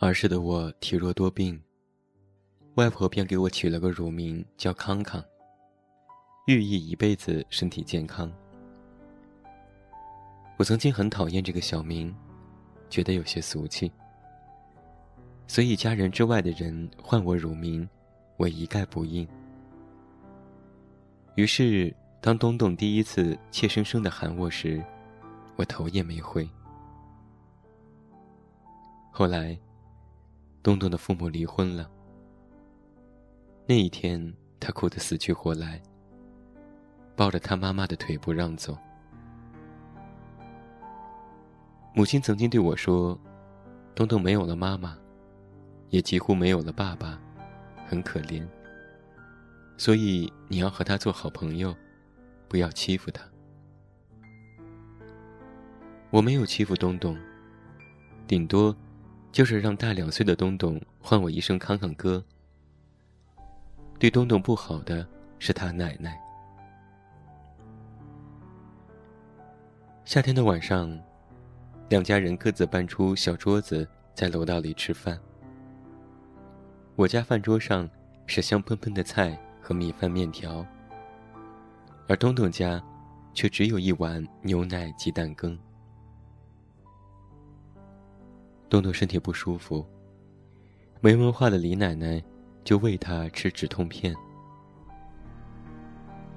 儿时的我体弱多病，外婆便给我取了个乳名叫康康，寓意一辈子身体健康。我曾经很讨厌这个小名，觉得有些俗气，所以家人之外的人唤我乳名，我一概不应。于是，当东东第一次怯生生的喊我时，我头也没回。后来。东东的父母离婚了。那一天，他哭得死去活来，抱着他妈妈的腿不让走。母亲曾经对我说：“东东没有了妈妈，也几乎没有了爸爸，很可怜。所以你要和他做好朋友，不要欺负他。”我没有欺负东东，顶多。就是让大两岁的东东唤我一声“康康哥”。对东东不好的是他奶奶。夏天的晚上，两家人各自搬出小桌子，在楼道里吃饭。我家饭桌上是香喷喷的菜和米饭面条，而东东家却只有一碗牛奶鸡蛋羹。东东身体不舒服，没文化的李奶奶就喂他吃止痛片。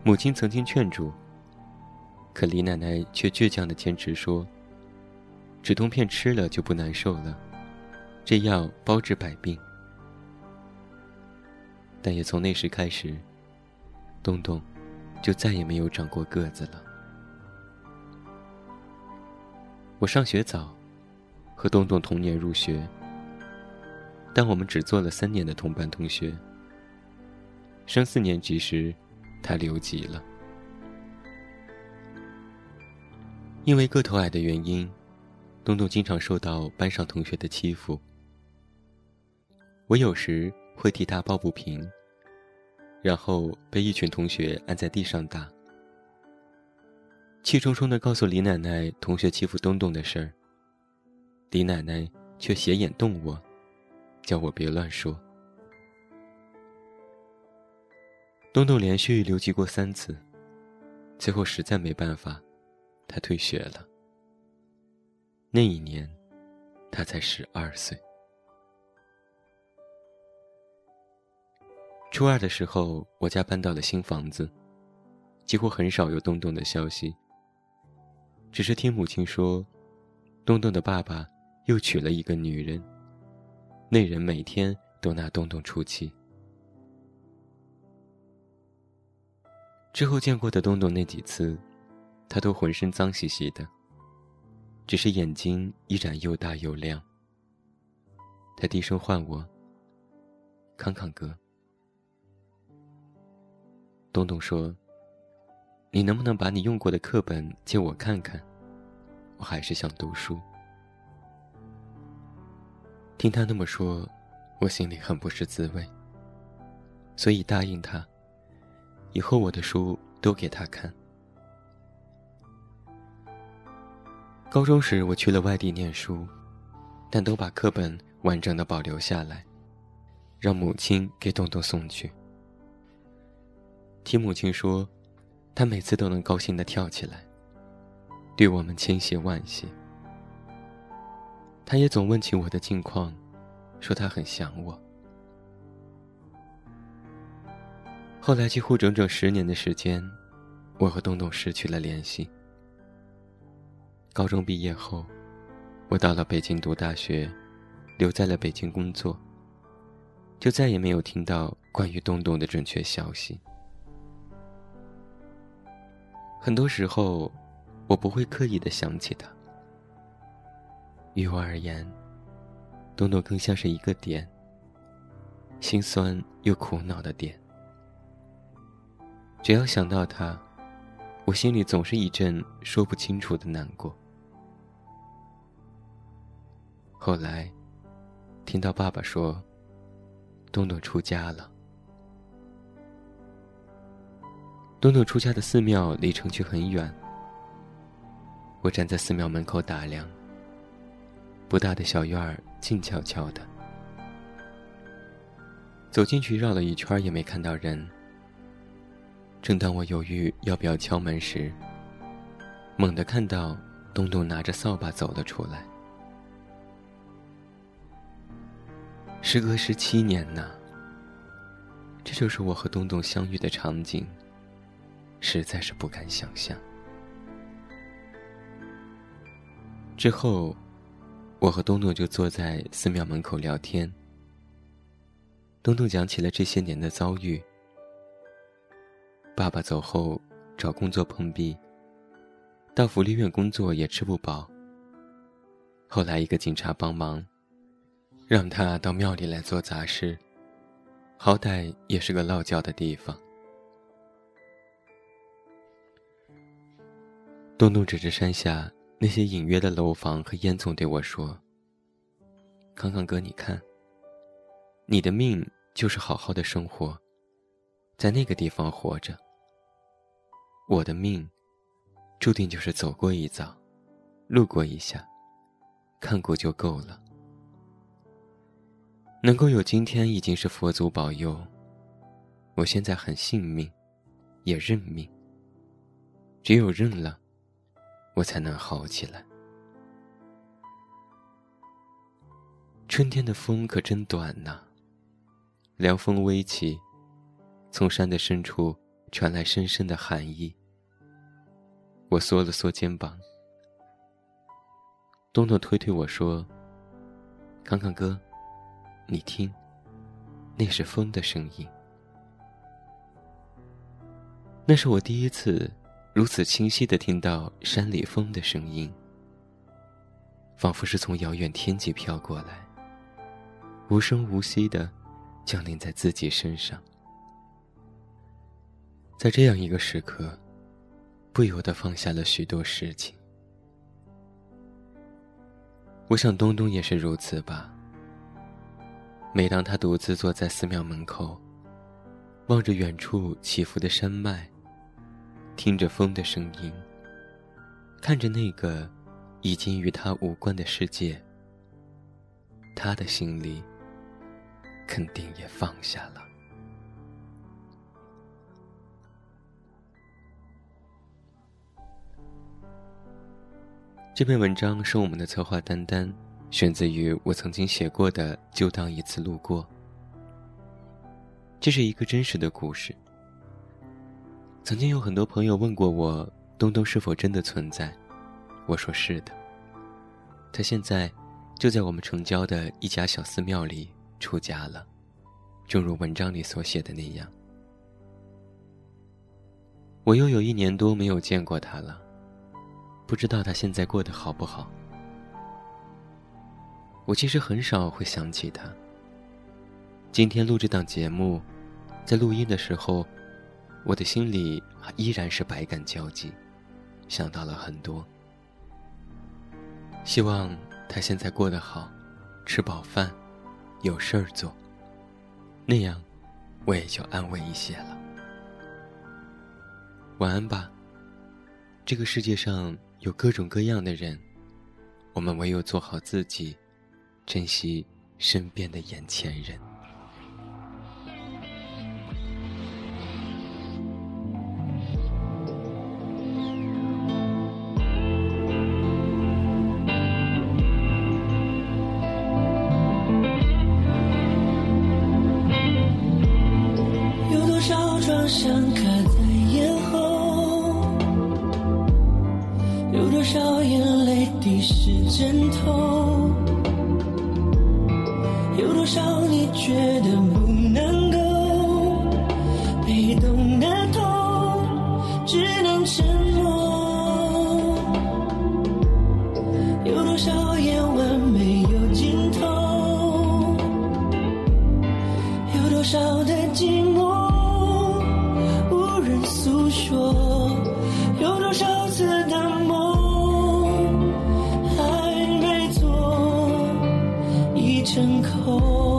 母亲曾经劝住，可李奶奶却倔强的坚持说：“止痛片吃了就不难受了，这药包治百病。”但也从那时开始，东东就再也没有长过个子了。我上学早。和东东同年入学，但我们只做了三年的同班同学。升四年级时，他留级了。因为个头矮的原因，东东经常受到班上同学的欺负。我有时会替他抱不平，然后被一群同学按在地上打。气冲冲的告诉李奶奶同学欺负东东的事儿。李奶奶却斜眼瞪我，叫我别乱说。东东连续留级过三次，最后实在没办法，他退学了。那一年，他才十二岁。初二的时候，我家搬到了新房子，几乎很少有东东的消息。只是听母亲说，东东的爸爸。又娶了一个女人，那人每天都拿东东出气。之后见过的东东那几次，他都浑身脏兮兮的，只是眼睛依然又大又亮。他低声唤我：“康康哥。”东东说：“你能不能把你用过的课本借我看看？我还是想读书。”听他那么说，我心里很不是滋味。所以答应他，以后我的书都给他看。高中时我去了外地念书，但都把课本完整的保留下来，让母亲给东东送去。听母亲说，他每次都能高兴的跳起来，对我们千谢万谢。他也总问起我的近况，说他很想我。后来几乎整整十年的时间，我和东东失去了联系。高中毕业后，我到了北京读大学，留在了北京工作，就再也没有听到关于东东的准确消息。很多时候，我不会刻意的想起他。于我而言，东东更像是一个点，心酸又苦恼的点。只要想到他，我心里总是一阵说不清楚的难过。后来，听到爸爸说，东东出家了。东东出家的寺庙离城区很远，我站在寺庙门口打量。不大的小院儿，静悄悄的。走进去绕了一圈也没看到人。正当我犹豫要不要敲门时，猛地看到东东拿着扫把走了出来。时隔十七年呐，这就是我和东东相遇的场景，实在是不敢想象。之后，我和东东就坐在寺庙门口聊天。东东讲起了这些年的遭遇：爸爸走后找工作碰壁，到福利院工作也吃不饱。后来一个警察帮忙，让他到庙里来做杂事，好歹也是个落脚的地方。东东指着山下那些隐约的楼房和烟囱对我说：“康康哥，你看。”你的命就是好好的生活，在那个地方活着。我的命，注定就是走过一遭，路过一下，看过就够了。能够有今天已经是佛祖保佑。我现在很信命，也认命。只有认了，我才能好起来。春天的风可真短呐。凉风微起，从山的深处传来深深的寒意。我缩了缩肩膀，东东推推我说：“康康哥，你听，那是风的声音。那是我第一次如此清晰的听到山里风的声音，仿佛是从遥远天际飘过来，无声无息的。”降临在自己身上，在这样一个时刻，不由得放下了许多事情。我想东东也是如此吧。每当他独自坐在寺庙门口，望着远处起伏的山脉，听着风的声音，看着那个已经与他无关的世界，他的心里。肯定也放下了。这篇文章是我们的策划丹丹选自于我曾经写过的《就当一次路过》。这是一个真实的故事。曾经有很多朋友问过我，东东是否真的存在？我说是的。他现在就在我们城郊的一家小寺庙里。出家了，正如文章里所写的那样。我又有一年多没有见过他了，不知道他现在过得好不好。我其实很少会想起他。今天录这档节目，在录音的时候，我的心里依然是百感交集，想到了很多。希望他现在过得好，吃饱饭。有事儿做，那样我也就安慰一些了。晚安吧。这个世界上有各种各样的人，我们唯有做好自己，珍惜身边的眼前人。枕头有多少你觉得牲口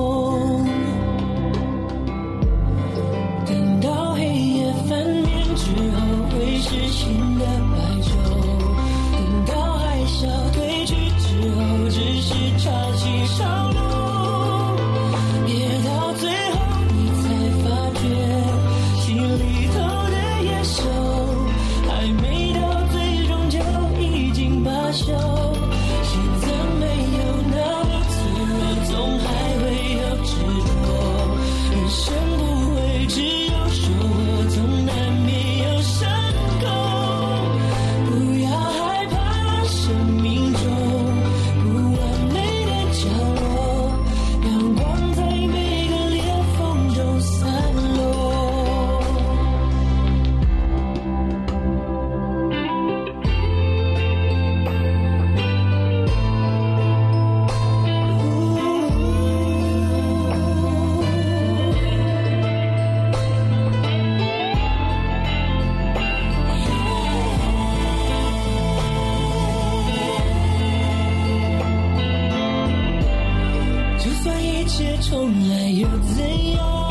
切重来又怎样？